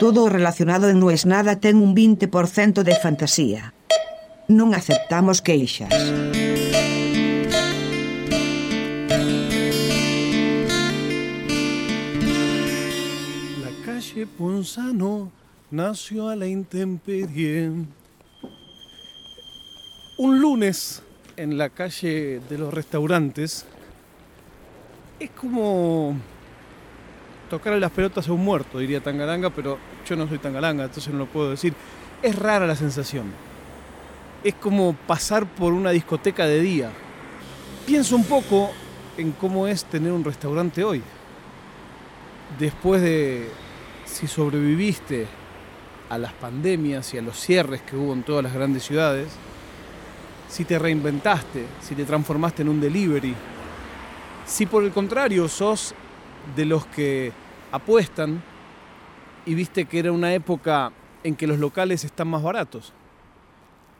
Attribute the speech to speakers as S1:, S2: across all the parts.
S1: Todo o relacionado en No es Nada ten un 20% de fantasía. Non aceptamos queixas.
S2: La calle Ponzano nació a la intemperie. Un lunes en la calle de los restaurantes es como tocarle las pelotas a un muerto, diría Tangalanga, pero yo no soy Tangalanga, entonces no lo puedo decir. Es rara la sensación. Es como pasar por una discoteca de día. Pienso un poco en cómo es tener un restaurante hoy. Después de si sobreviviste a las pandemias y a los cierres que hubo en todas las grandes ciudades, si te reinventaste, si te transformaste en un delivery, si por el contrario sos de los que apuestan y viste que era una época en que los locales están más baratos,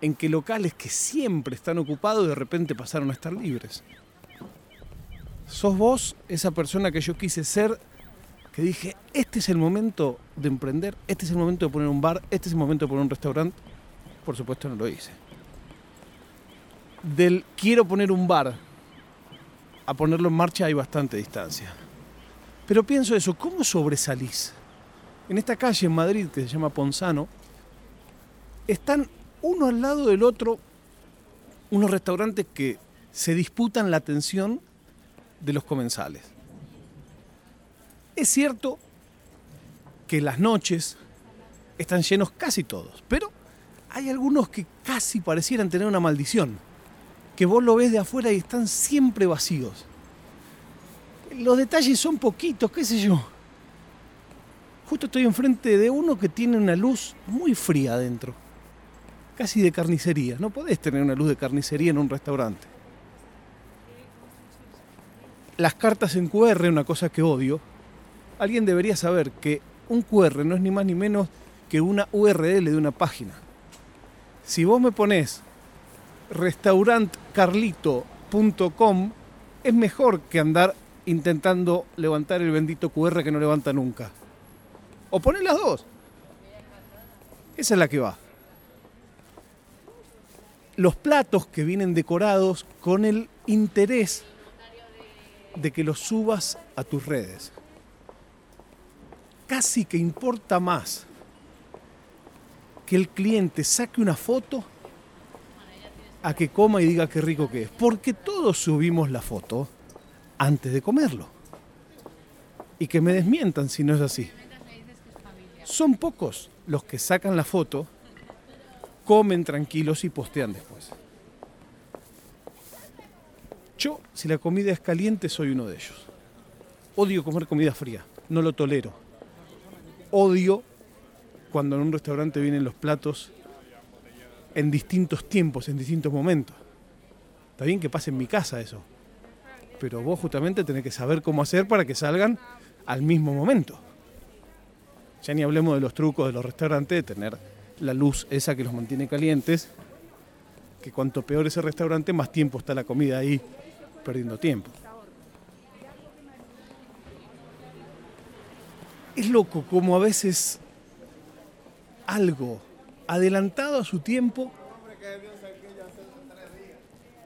S2: en que locales que siempre están ocupados de repente pasaron a estar libres. ¿Sos vos esa persona que yo quise ser que dije, este es el momento de emprender, este es el momento de poner un bar, este es el momento de poner un restaurante. Por supuesto no lo hice. Del quiero poner un bar a ponerlo en marcha hay bastante distancia. Pero pienso eso, ¿cómo sobresalís? En esta calle en Madrid que se llama Ponzano, están uno al lado del otro unos restaurantes que se disputan la atención de los comensales. Es cierto que las noches están llenos casi todos, pero hay algunos que casi parecieran tener una maldición, que vos lo ves de afuera y están siempre vacíos. Los detalles son poquitos, qué sé yo. Justo estoy enfrente de uno que tiene una luz muy fría adentro, casi de carnicería. No podés tener una luz de carnicería en un restaurante. Las cartas en QR, una cosa que odio, alguien debería saber que un QR no es ni más ni menos que una URL de una página. Si vos me pones restaurantcarlito.com, es mejor que andar intentando levantar el bendito QR que no levanta nunca. O poner las dos. Esa es la que va. Los platos que vienen decorados con el interés de que los subas a tus redes casi que importa más que el cliente saque una foto a que coma y diga qué rico que es. Porque todos subimos la foto antes de comerlo. Y que me desmientan si no es así. Son pocos los que sacan la foto, comen tranquilos y postean después. Yo, si la comida es caliente, soy uno de ellos. Odio comer comida fría, no lo tolero odio cuando en un restaurante vienen los platos en distintos tiempos, en distintos momentos. Está bien que pase en mi casa eso, pero vos justamente tenés que saber cómo hacer para que salgan al mismo momento. Ya ni hablemos de los trucos de los restaurantes, de tener la luz esa que los mantiene calientes, que cuanto peor es el restaurante, más tiempo está la comida ahí perdiendo tiempo. Es loco como a veces algo adelantado a su tiempo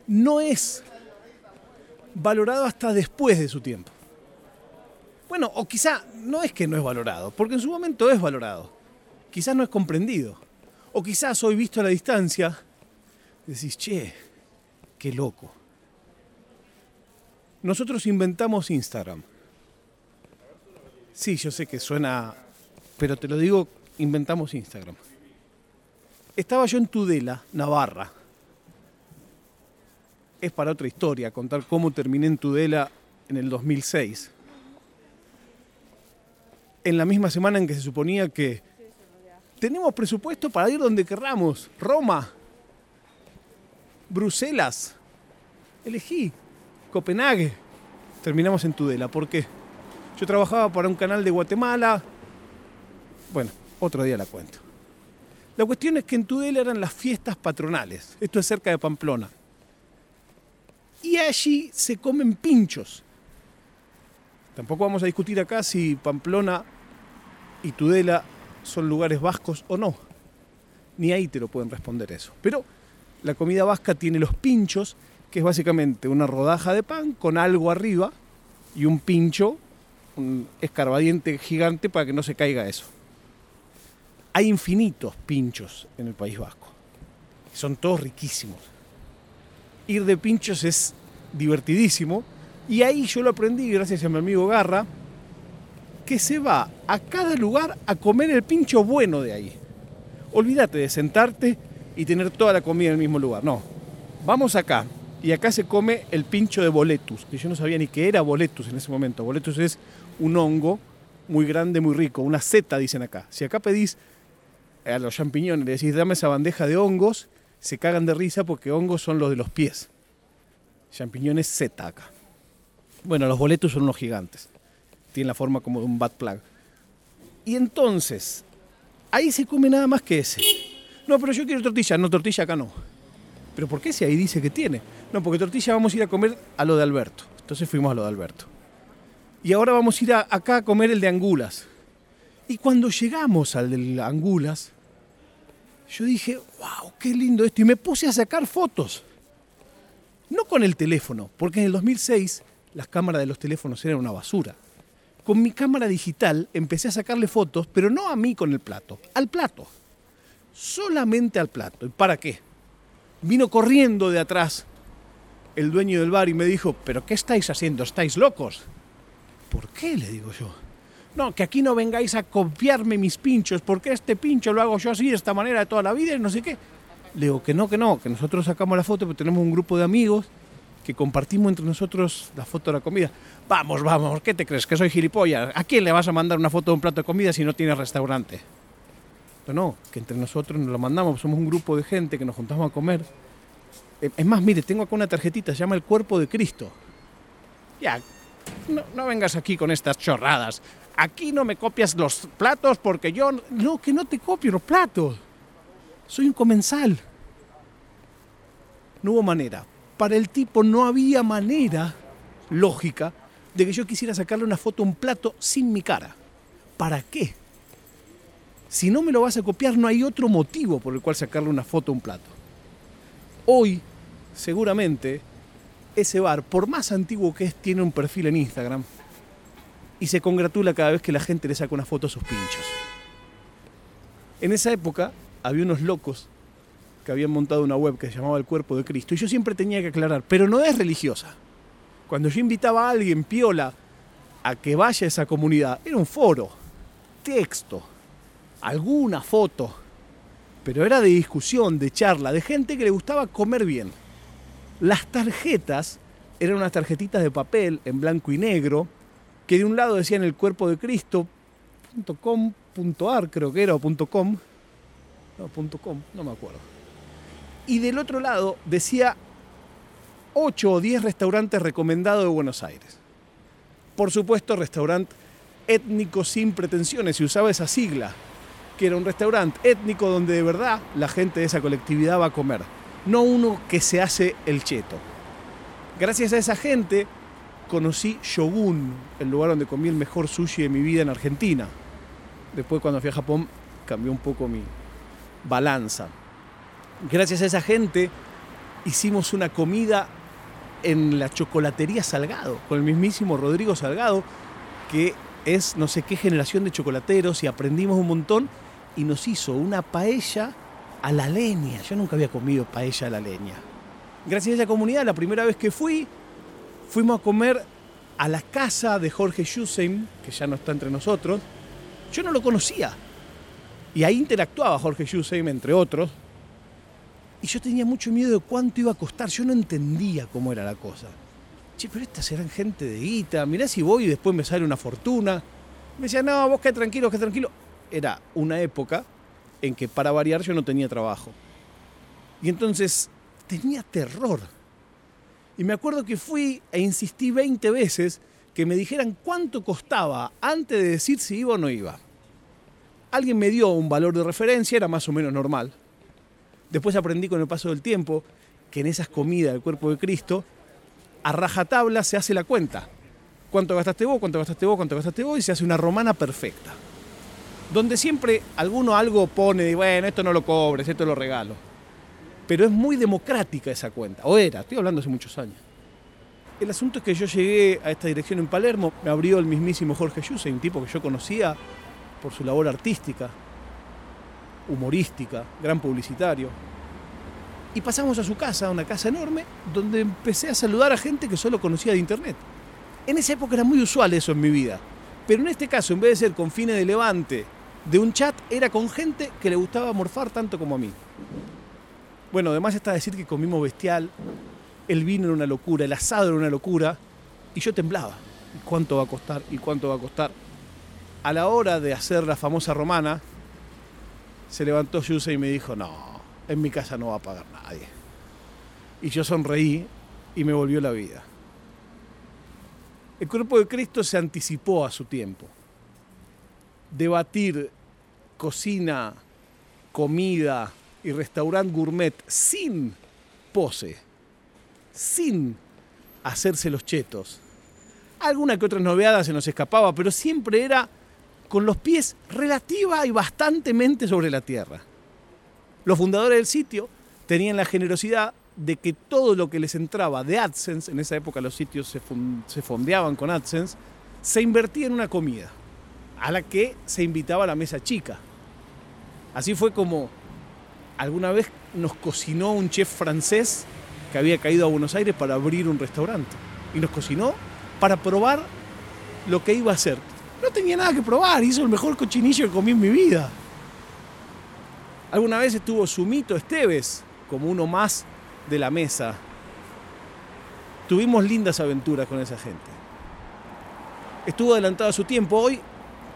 S2: no es valorado hasta después de su tiempo. Bueno, o quizá no es que no es valorado, porque en su momento es valorado. Quizás no es comprendido. O quizás hoy visto a la distancia, decís, che, qué loco. Nosotros inventamos Instagram. Sí, yo sé que suena, pero te lo digo, inventamos Instagram. Estaba yo en Tudela, Navarra. Es para otra historia contar cómo terminé en Tudela en el 2006. En la misma semana en que se suponía que tenemos presupuesto para ir donde querramos. Roma, Bruselas, elegí Copenhague. Terminamos en Tudela. ¿Por qué? Yo trabajaba para un canal de Guatemala. Bueno, otro día la cuento. La cuestión es que en Tudela eran las fiestas patronales. Esto es cerca de Pamplona. Allí se comen pinchos. Tampoco vamos a discutir acá si Pamplona y Tudela son lugares vascos o no. Ni ahí te lo pueden responder eso. Pero la comida vasca tiene los pinchos, que es básicamente una rodaja de pan con algo arriba y un pincho, un escarbadiente gigante para que no se caiga eso. Hay infinitos pinchos en el País Vasco. Son todos riquísimos. Ir de pinchos es divertidísimo. Y ahí yo lo aprendí gracias a mi amigo Garra, que se va a cada lugar a comer el pincho bueno de ahí. Olvídate de sentarte y tener toda la comida en el mismo lugar. No. Vamos acá. Y acá se come el pincho de boletus, que yo no sabía ni qué era boletus en ese momento. Boletus es un hongo muy grande, muy rico, una seta, dicen acá. Si acá pedís a los champiñones, le decís, dame esa bandeja de hongos, se cagan de risa porque hongos son los de los pies. Champiñones seta acá. Bueno, los boletus son unos gigantes. Tienen la forma como de un bat plug. Y entonces, ahí se come nada más que ese. No, pero yo quiero tortilla. No, tortilla acá no. ¿Pero por qué si ahí dice que tiene? No, porque tortilla vamos a ir a comer a lo de Alberto. Entonces fuimos a lo de Alberto. Y ahora vamos a ir acá a comer el de Angulas. Y cuando llegamos al de Angulas, yo dije, wow, qué lindo esto. Y me puse a sacar fotos. No con el teléfono, porque en el 2006 las cámaras de los teléfonos eran una basura. Con mi cámara digital empecé a sacarle fotos, pero no a mí con el plato, al plato. Solamente al plato. ¿Y para qué? Vino corriendo de atrás el dueño del bar y me dijo, pero ¿qué estáis haciendo? ¿Estáis locos? ¿Por qué? le digo yo. No, que aquí no vengáis a copiarme mis pinchos, porque este pincho lo hago yo así, de esta manera, de toda la vida y no sé qué. Le digo que no, que no, que nosotros sacamos la foto, pero tenemos un grupo de amigos que compartimos entre nosotros la foto de la comida. Vamos, vamos, ¿qué te crees? ¿Que soy gilipollas? ¿A quién le vas a mandar una foto de un plato de comida si no tiene restaurante? No, no, que entre nosotros nos lo mandamos, somos un grupo de gente que nos juntamos a comer. Eh, es más, mire, tengo acá una tarjetita, se llama el cuerpo de Cristo. Ya, no, no vengas aquí con estas chorradas. Aquí no me copias los platos porque yo... No, que no te copio los platos. Soy un comensal. No hubo manera. Para el tipo no había manera lógica de que yo quisiera sacarle una foto a un plato sin mi cara. ¿Para qué? Si no me lo vas a copiar, no hay otro motivo por el cual sacarle una foto a un plato. Hoy, seguramente, ese bar, por más antiguo que es, tiene un perfil en Instagram y se congratula cada vez que la gente le saca una foto a sus pinchos. En esa época había unos locos que habían montado una web que se llamaba El Cuerpo de Cristo y yo siempre tenía que aclarar, pero no es religiosa. Cuando yo invitaba a alguien piola a que vaya a esa comunidad, era un foro, texto, alguna foto, pero era de discusión, de charla, de gente que le gustaba comer bien. Las tarjetas eran unas tarjetitas de papel en blanco y negro que de un lado decían el cuerpo de Cristo, .com.ar creo que era, o .com, no, .com, no me acuerdo. Y del otro lado decía 8 o 10 restaurantes recomendados de Buenos Aires. Por supuesto, restaurante étnico sin pretensiones, y usaba esa sigla, que era un restaurante étnico donde de verdad la gente de esa colectividad va a comer, no uno que se hace el cheto. Gracias a esa gente conocí Shogun, el lugar donde comí el mejor sushi de mi vida en Argentina. Después cuando fui a Japón cambió un poco mi balanza. Gracias a esa gente hicimos una comida en la chocolatería Salgado, con el mismísimo Rodrigo Salgado, que es no sé qué generación de chocolateros y aprendimos un montón y nos hizo una paella a la leña. Yo nunca había comido paella a la leña. Gracias a esa comunidad, la primera vez que fui, fuimos a comer a la casa de Jorge Schussein, que ya no está entre nosotros. Yo no lo conocía. Y ahí interactuaba Jorge Schussein, entre otros. Y yo tenía mucho miedo de cuánto iba a costar. Yo no entendía cómo era la cosa. Che, pero estas eran gente de guita. Mirá si voy y después me sale una fortuna. Me decía, no, vos qué tranquilo, qué tranquilo. Era una época en que para variar yo no tenía trabajo. Y entonces tenía terror y me acuerdo que fui e insistí 20 veces que me dijeran cuánto costaba antes de decir si iba o no iba. Alguien me dio un valor de referencia, era más o menos normal. Después aprendí con el paso del tiempo que en esas comidas del cuerpo de Cristo, a rajatabla se hace la cuenta. ¿Cuánto gastaste vos? ¿Cuánto gastaste vos? ¿Cuánto gastaste vos? Y se hace una romana perfecta. donde siempre alguno algo pone de, bueno, esto no lo cobres, esto lo regalo. Pero es muy democrática esa cuenta, o era, estoy hablando hace muchos años. El asunto es que yo llegué a esta dirección en Palermo, me abrió el mismísimo Jorge Yuse, un tipo que yo conocía por su labor artística, humorística, gran publicitario. Y pasamos a su casa, una casa enorme, donde empecé a saludar a gente que solo conocía de internet. En esa época era muy usual eso en mi vida. Pero en este caso, en vez de ser con fines de levante de un chat, era con gente que le gustaba morfar tanto como a mí. Bueno, además está decir que comimos bestial, el vino era una locura, el asado era una locura, y yo temblaba. ¿Cuánto va a costar? ¿Y cuánto va a costar? A la hora de hacer la famosa romana, se levantó Yuse y me dijo, no, en mi casa no va a pagar nadie. Y yo sonreí y me volvió la vida. El cuerpo de Cristo se anticipó a su tiempo. Debatir cocina, comida y restaurante gourmet sin pose, sin hacerse los chetos. Alguna que otra novedad se nos escapaba, pero siempre era con los pies relativa y bastantemente sobre la tierra. Los fundadores del sitio tenían la generosidad de que todo lo que les entraba de AdSense, en esa época los sitios se, fondeaban con AdSense, se invertía en una comida, a la que se invitaba a la mesa chica. Así fue como alguna vez nos cocinó un chef francés que había caído a Buenos Aires para abrir un restaurante. Y nos cocinó para probar lo que iba a hacer. No tenía nada que probar, hizo el mejor cochinillo que comí en mi vida. Alguna vez estuvo Sumito Esteves como uno más de la mesa. Tuvimos lindas aventuras con esa gente. Estuvo adelantado a su tiempo. Hoy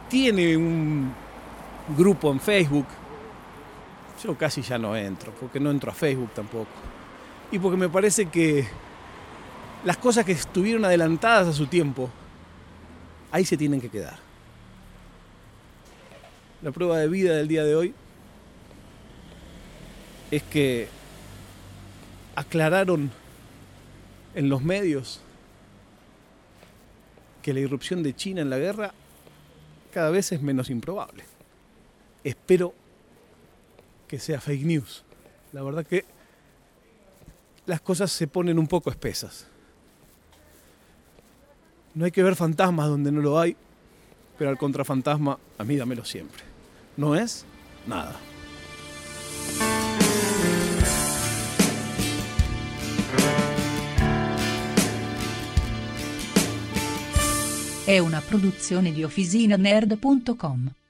S2: tiene un grupo en Facebook. Yo casi ya no entro, porque no entro a Facebook tampoco. Y porque me parece que las cosas que estuvieron adelantadas a su tiempo, ahí se tienen que quedar. La prueba de vida del día de hoy es que aclararon en los medios que la irrupción de China en la guerra cada vez es menos improbable. Espero que sea fake news. La verdad que las cosas se ponen un poco espesas. No hay que ver fantasmas donde no lo hay, pero al contrafantasma a mí dámelo siempre. No es nada.
S3: Una.